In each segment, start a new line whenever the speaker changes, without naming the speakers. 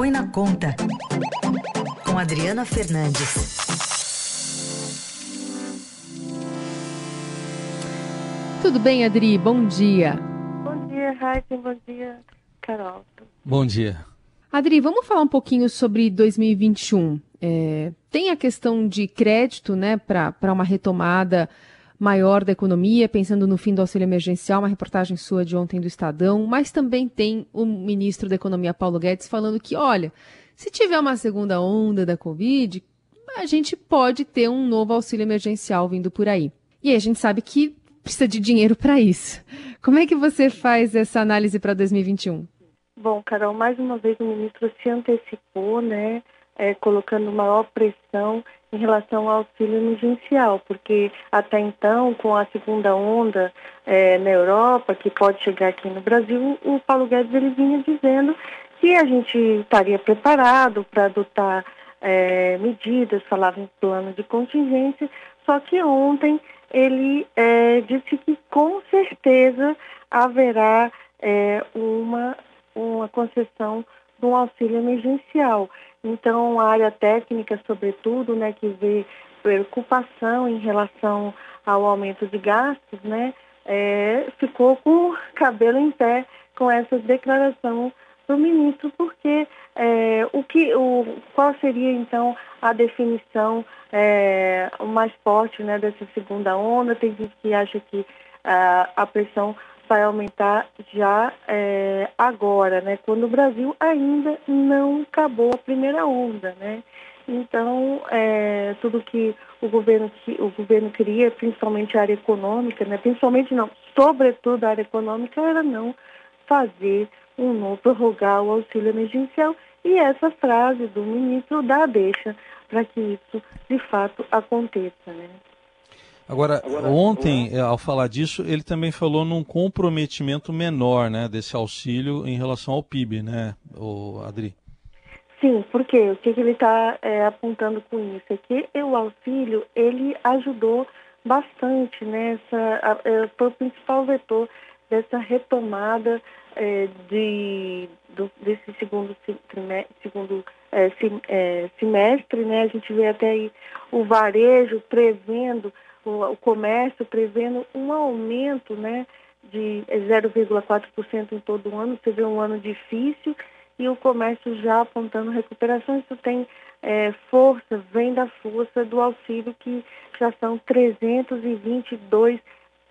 Põe na Conta, com Adriana Fernandes.
Tudo bem, Adri? Bom dia.
Bom dia, Raíssa. Bom dia, Carol.
Bom dia.
Adri, vamos falar um pouquinho sobre 2021. É, tem a questão de crédito, né, para uma retomada maior da economia, pensando no fim do auxílio emergencial, uma reportagem sua de ontem do Estadão, mas também tem o ministro da Economia, Paulo Guedes, falando que, olha, se tiver uma segunda onda da Covid, a gente pode ter um novo auxílio emergencial vindo por aí. E aí a gente sabe que precisa de dinheiro para isso. Como é que você faz essa análise para 2021?
Bom, Carol, mais uma vez o ministro se antecipou, né, é, colocando maior pressão em relação ao auxílio emergencial, porque até então, com a segunda onda é, na Europa, que pode chegar aqui no Brasil, o Paulo Guedes ele vinha dizendo que a gente estaria preparado para adotar é, medidas, falava em plano de contingência, só que ontem ele é, disse que com certeza haverá é, uma, uma concessão de um auxílio emergencial. Então, a área técnica, sobretudo, né, que vê preocupação em relação ao aumento de gastos, né, é, ficou com o cabelo em pé com essa declaração do ministro, porque é, o que, o, qual seria então a definição é, mais forte né, dessa segunda onda? Tem gente que acha que a, a pressão vai aumentar já é, agora, né? Quando o Brasil ainda não acabou a primeira onda, né? Então, é, tudo que o governo, o governo queria, principalmente a área econômica, né? principalmente não, sobretudo a área econômica, era não fazer um novo prorrogar o auxílio emergencial. E essa frase do ministro dá a deixa para que isso de fato aconteça. Né?
Agora, ontem, ao falar disso, ele também falou num comprometimento menor, né, desse auxílio em relação ao PIB, né, o Adri?
Sim, porque o que, que ele está é, apontando com isso é que o auxílio ele ajudou bastante nessa, é, foi o principal vetor dessa retomada é, de, do, desse segundo, segundo é, é, semestre, né? A gente vê até aí o varejo prevendo o, o comércio prevendo um aumento né, de 0,4% em todo o ano, você vê um ano difícil e o comércio já apontando recuperação, isso tem é, força, vem da força do auxílio que já são 322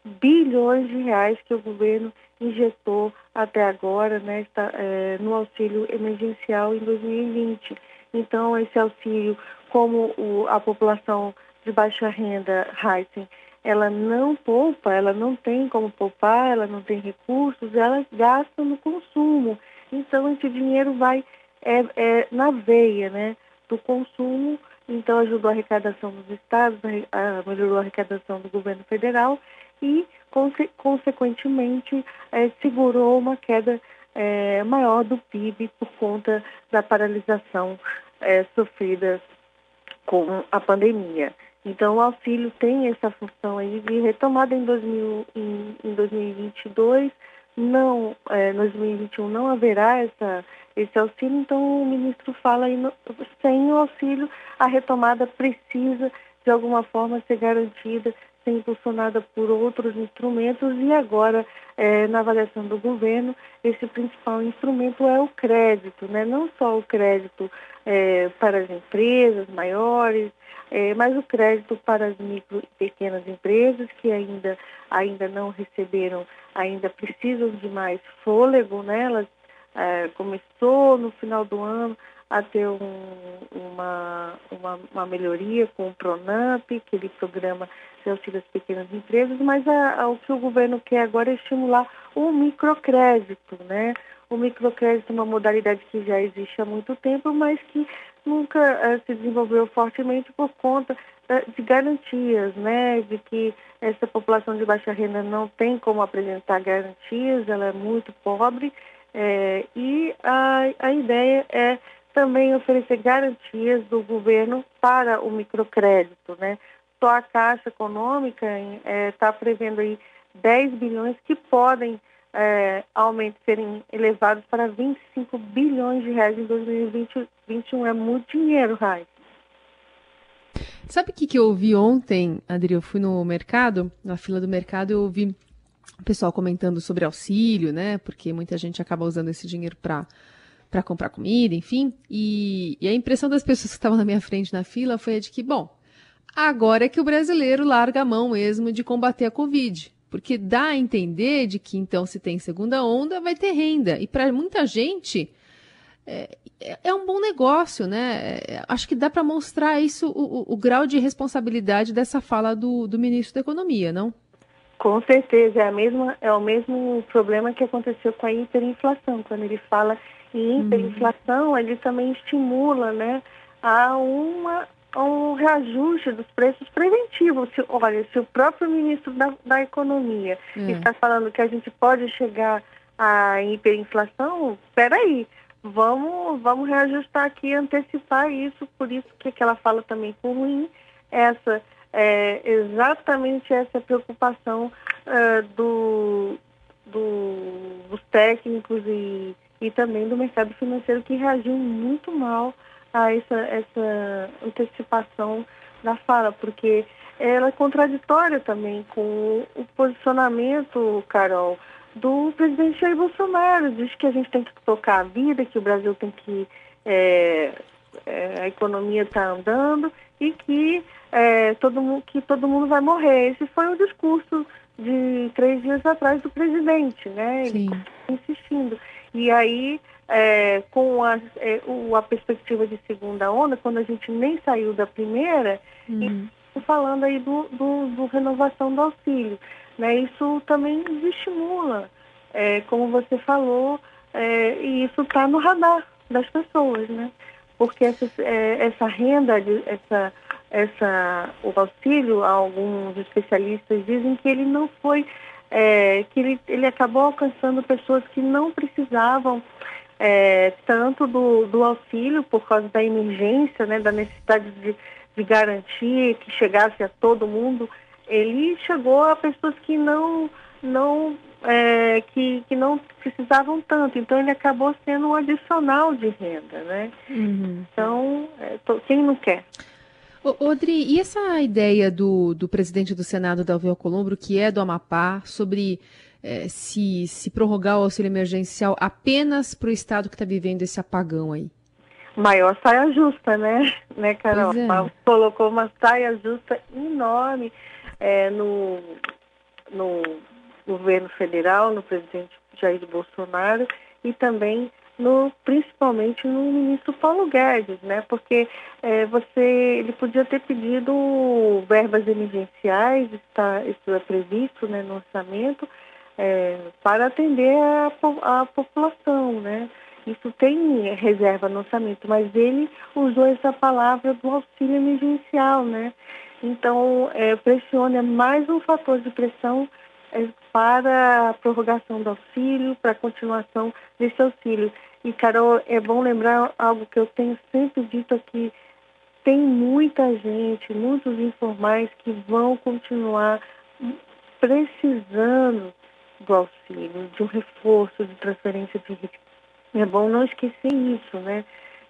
bilhões de reais que o governo injetou até agora né, está, é, no auxílio emergencial em 2020. Então, esse auxílio, como o, a população de baixa renda, Heisen, ela não poupa, ela não tem como poupar, ela não tem recursos, ela gasta no consumo. Então, esse dinheiro vai é, é, na veia né, do consumo, então ajudou a arrecadação dos estados, a, melhorou a arrecadação do governo federal e, conse consequentemente, é, segurou uma queda é, maior do PIB por conta da paralisação é, sofrida com a pandemia. Então, o auxílio tem essa função aí de retomada em, 2000, em, em 2022. Não, é, 2021 não haverá essa, esse auxílio, então o ministro fala aí, no, sem o auxílio, a retomada precisa, de alguma forma, ser garantida, ser impulsionada por outros instrumentos e agora, é, na avaliação do governo, esse principal instrumento é o crédito, né? não só o crédito é, para as empresas maiores, é, mas o crédito para as micro e pequenas empresas que ainda, ainda não receberam, ainda precisam de mais fôlego, né? Elas começou no final do ano a ter um, uma, uma, uma, melhoria com o Pronamp, aquele programa de auxílio pequenas empresas, mas a, a, o que o governo quer agora é estimular o microcrédito, né? O microcrédito é uma modalidade que já existe há muito tempo, mas que nunca uh, se desenvolveu fortemente por conta uh, de garantias, né? De que essa população de baixa renda não tem como apresentar garantias, ela é muito pobre é, e a, a ideia é também oferecer garantias do governo para o microcrédito, né? Só a Caixa Econômica está é, tá prevendo aí 10 bilhões que podem é, serem elevados para 25 bilhões de reais em 2021. É muito dinheiro, Rai.
Sabe o que, que eu ouvi ontem, Adri? Eu fui no mercado, na fila do mercado, eu ouvi o pessoal comentando sobre auxílio, né? Porque muita gente acaba usando esse dinheiro para para comprar comida, enfim. E, e, a impressão das pessoas que estavam na minha frente na fila foi a de que, bom, agora é que o brasileiro larga a mão mesmo de combater a Covid. Porque dá a entender de que, então, se tem segunda onda, vai ter renda. E para muita gente, é, é, um bom negócio, né? É, acho que dá para mostrar isso, o, o, o, grau de responsabilidade dessa fala do, do ministro da Economia, não?
Com certeza, é, a mesma, é o mesmo problema que aconteceu com a hiperinflação. Quando ele fala em uhum. hiperinflação, uhum. ele também estimula né, a uma, um reajuste dos preços preventivos. Se, olha, se o próprio ministro da, da Economia uhum. está falando que a gente pode chegar à hiperinflação, espera aí, vamos, vamos reajustar aqui, antecipar isso, por isso que aquela fala também foi ruim, essa é exatamente essa preocupação uh, do, do, dos técnicos e, e também do mercado financeiro que reagiu muito mal a essa, essa antecipação da fala, porque ela é contraditória também com o posicionamento, Carol, do presidente Jair Bolsonaro. Diz que a gente tem que tocar a vida, que o Brasil tem que. É, é, a economia está andando e que, é, todo mundo, que todo mundo vai morrer. Esse foi o discurso de três dias atrás do presidente, né? Ele insistindo. E aí, é, com a, é, o, a perspectiva de segunda onda, quando a gente nem saiu da primeira, uhum. e falando aí do, do, do, renovação do auxílio. Né? Isso também desestimula, é, como você falou, é, e isso está no radar das pessoas, né? Porque essa, é, essa renda, essa, essa, o auxílio, alguns especialistas dizem que ele não foi, é, que ele, ele acabou alcançando pessoas que não precisavam é, tanto do, do auxílio por causa da emergência, né, da necessidade de, de garantir que chegasse a todo mundo, ele chegou a pessoas que não não é, que, que não precisavam tanto, então ele acabou sendo um adicional de renda, né? Uhum. Então, é, tô, quem não quer?
Odri, e essa ideia do, do presidente do Senado, Dalvio Alcolumbre, que é do Amapá, sobre é, se, se prorrogar o auxílio emergencial apenas para o estado que está vivendo esse apagão aí?
Maior saia justa, né, né Carol? É. Colocou uma saia justa enorme é, no, no governo federal, no presidente Jair Bolsonaro e também no, principalmente no ministro Paulo Guedes, né? Porque é, você, ele podia ter pedido verbas emergenciais, está, isso é previsto né, no orçamento, é, para atender a, a população, né? Isso tem reserva no orçamento, mas ele usou essa palavra do auxílio emergencial, né? Então, é, pressiona mais um fator de pressão para a prorrogação do auxílio, para a continuação desse auxílio. E, Carol, é bom lembrar algo que eu tenho sempre dito aqui. Tem muita gente, muitos informais que vão continuar precisando do auxílio, de um reforço, de transferência de risco. É bom não esquecer isso, né?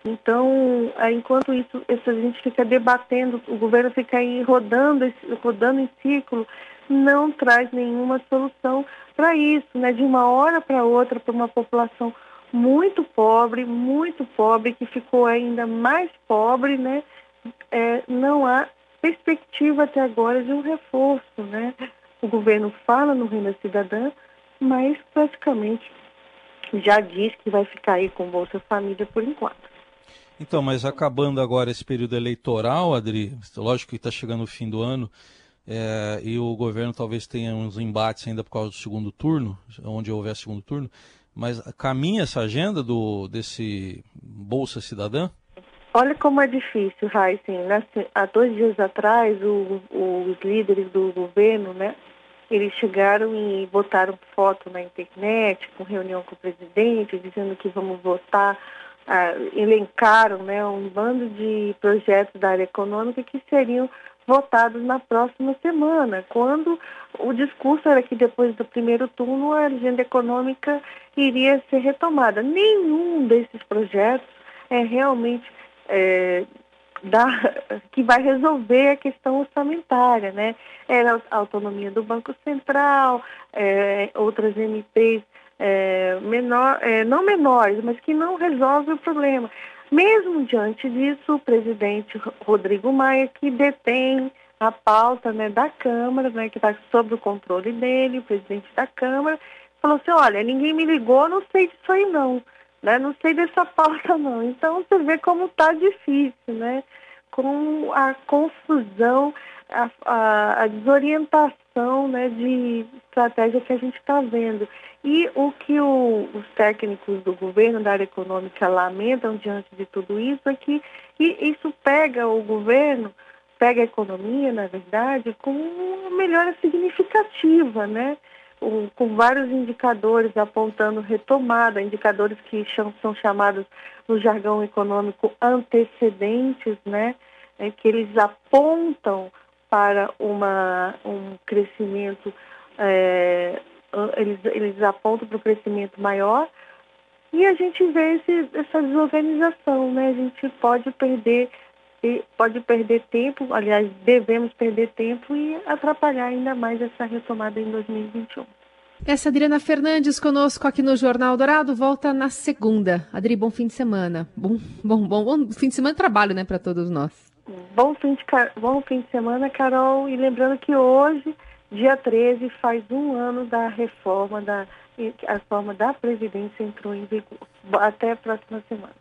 Então, enquanto isso, a gente fica debatendo, o governo fica aí rodando, rodando em ciclo, não traz nenhuma solução para isso, né? De uma hora para outra, para uma população muito pobre, muito pobre, que ficou ainda mais pobre, né? É, não há perspectiva até agora de um reforço, né? O governo fala no Renda Cidadã, mas praticamente já diz que vai ficar aí com Bolsa Família por enquanto.
Então, mas acabando agora esse período eleitoral, Adri, lógico que está chegando o fim do ano, é, e o governo talvez tenha uns embates ainda por causa do segundo turno, onde houver segundo turno, mas caminha essa agenda do, desse Bolsa Cidadã?
Olha como é difícil, Raíssen. Né? Há dois dias atrás, o, os líderes do governo, né, eles chegaram e botaram foto na internet, com reunião com o presidente, dizendo que vamos votar ah, elencaram né, um bando de projetos da área econômica que seriam votados na próxima semana, quando o discurso era que depois do primeiro turno a agenda econômica iria ser retomada. Nenhum desses projetos é realmente é, da, que vai resolver a questão orçamentária, né? Era a autonomia do Banco Central, é, outras MPs é, menor, é, não menores, mas que não resolvem o problema. Mesmo diante disso, o presidente Rodrigo Maia, que detém a pauta né, da Câmara, né, que está sob o controle dele, o presidente da Câmara, falou assim, olha, ninguém me ligou, não sei disso aí não né? Não sei dessa pauta não. Então você vê como está difícil, né? Com a confusão, a, a, a desorientação né, de estratégia que a gente está vendo. E o que o, os técnicos do governo, da área econômica, lamentam diante de tudo isso é que isso pega o governo, pega a economia, na verdade, com uma melhora significativa, né? um, com vários indicadores apontando retomada, indicadores que são, são chamados no jargão econômico antecedentes, né? É, que eles apontam para uma, um crescimento, é, eles, eles apontam para o crescimento maior, e a gente vê esse, essa desorganização, né? A gente pode perder pode perder tempo, aliás, devemos perder tempo e atrapalhar ainda mais essa retomada em 2021.
Essa é Adriana Fernandes conosco aqui no Jornal Dourado, volta na segunda. Adri, bom fim de semana. Bom, bom, bom, bom fim de semana de trabalho, né, para todos nós.
Bom fim, de, bom fim de semana, Carol. E lembrando que hoje, dia 13, faz um ano da reforma da, a reforma da Previdência entrou em vigor. Até a próxima semana.